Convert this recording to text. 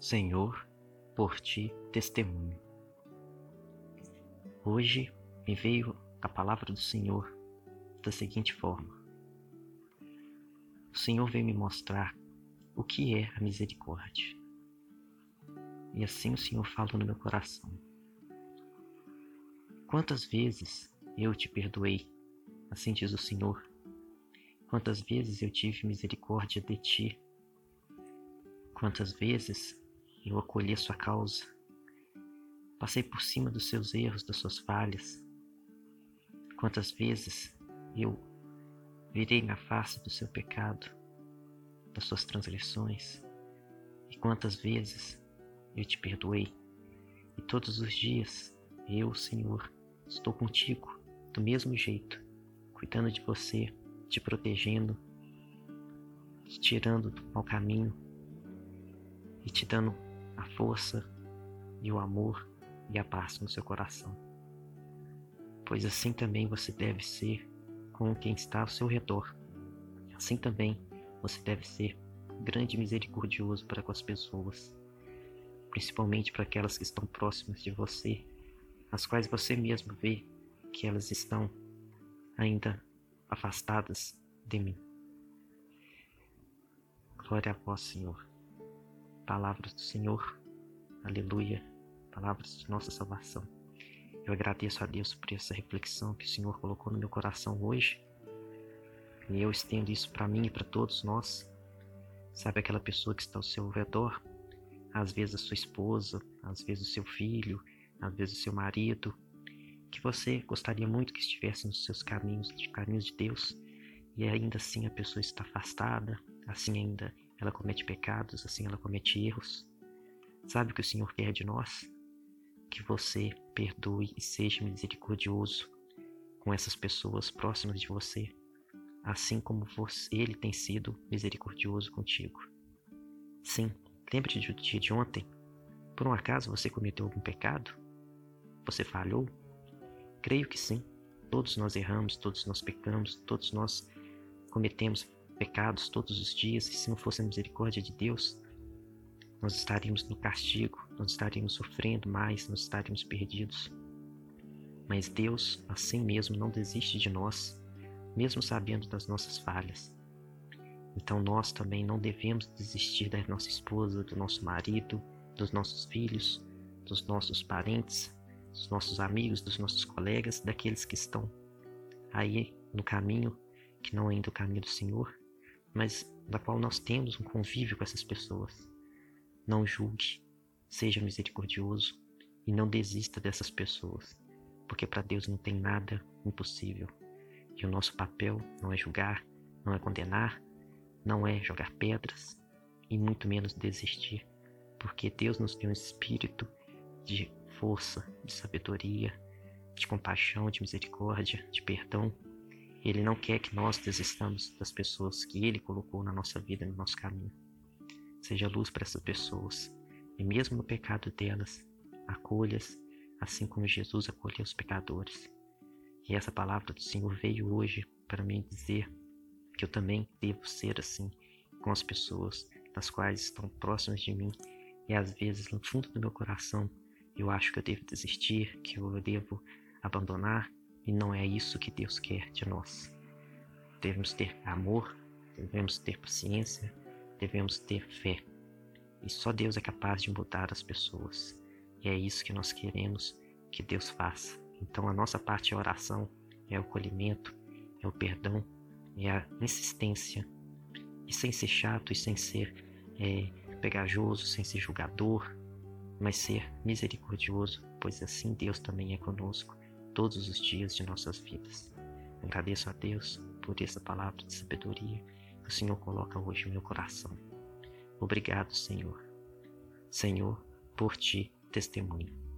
Senhor, por ti testemunho. Hoje me veio a palavra do Senhor da seguinte forma: O Senhor veio me mostrar o que é a misericórdia. E assim o Senhor falou no meu coração. Quantas vezes eu te perdoei, assim diz o Senhor. Quantas vezes eu tive misericórdia de ti. Quantas vezes eu acolhi a sua causa. Passei por cima dos seus erros, das suas falhas. Quantas vezes eu virei na face do seu pecado, das suas transgressões, e quantas vezes eu te perdoei. E todos os dias eu, Senhor, estou contigo do mesmo jeito, cuidando de você, te protegendo, te tirando do mau caminho e te dando a força e o amor e a paz no seu coração. Pois assim também você deve ser com quem está ao seu redor. Assim também você deve ser grande misericordioso para com as pessoas, principalmente para aquelas que estão próximas de você, as quais você mesmo vê que elas estão ainda afastadas de mim. Glória a vós, Senhor palavras do Senhor. Aleluia. Palavras de nossa salvação. Eu agradeço a Deus por essa reflexão que o Senhor colocou no meu coração hoje. E eu estendo isso para mim e para todos nós. Sabe aquela pessoa que está ao seu redor? Às vezes a sua esposa, às vezes o seu filho, às vezes o seu marido, que você gostaria muito que estivesse nos seus caminhos, de caminhos de Deus, e ainda assim a pessoa está afastada, assim ainda ela comete pecados, assim ela comete erros. Sabe o que o Senhor quer de nós? Que você perdoe e seja misericordioso com essas pessoas próximas de você, assim como você, Ele tem sido misericordioso contigo. Sim, lembre-te do dia de ontem. Por um acaso você cometeu algum pecado? Você falhou? Creio que sim. Todos nós erramos, todos nós pecamos, todos nós cometemos pecados todos os dias, e se não fosse a misericórdia de Deus, nós estaríamos no castigo, nós estaríamos sofrendo mais, nós estaríamos perdidos. Mas Deus, assim mesmo, não desiste de nós, mesmo sabendo das nossas falhas. Então nós também não devemos desistir da nossa esposa, do nosso marido, dos nossos filhos, dos nossos parentes, dos nossos amigos, dos nossos colegas, daqueles que estão aí no caminho que não é ainda o caminho do Senhor, mas da qual nós temos um convívio com essas pessoas. Não julgue, seja misericordioso e não desista dessas pessoas, porque para Deus não tem nada impossível. E o nosso papel não é julgar, não é condenar, não é jogar pedras e muito menos desistir, porque Deus nos deu um espírito de força, de sabedoria, de compaixão, de misericórdia, de perdão ele não quer que nós desistamos das pessoas que Ele colocou na nossa vida, no nosso caminho. Seja luz para essas pessoas, e mesmo no pecado delas, acolhas, assim como Jesus acolheu os pecadores. E essa palavra do Senhor veio hoje para me dizer que eu também devo ser assim com as pessoas das quais estão próximas de mim e às vezes no fundo do meu coração eu acho que eu devo desistir, que eu devo abandonar, e não é isso que Deus quer de nós. Devemos ter amor, devemos ter paciência, devemos ter fé. E só Deus é capaz de mudar as pessoas. E é isso que nós queremos que Deus faça. Então a nossa parte é oração, é o acolhimento, é o perdão, é a insistência. E sem ser chato e sem ser é, pegajoso, sem ser julgador, mas ser misericordioso, pois assim Deus também é conosco todos os dias de nossas vidas. Agradeço a Deus por essa palavra de sabedoria que o Senhor coloca hoje no meu coração. Obrigado, Senhor. Senhor, por ti testemunho.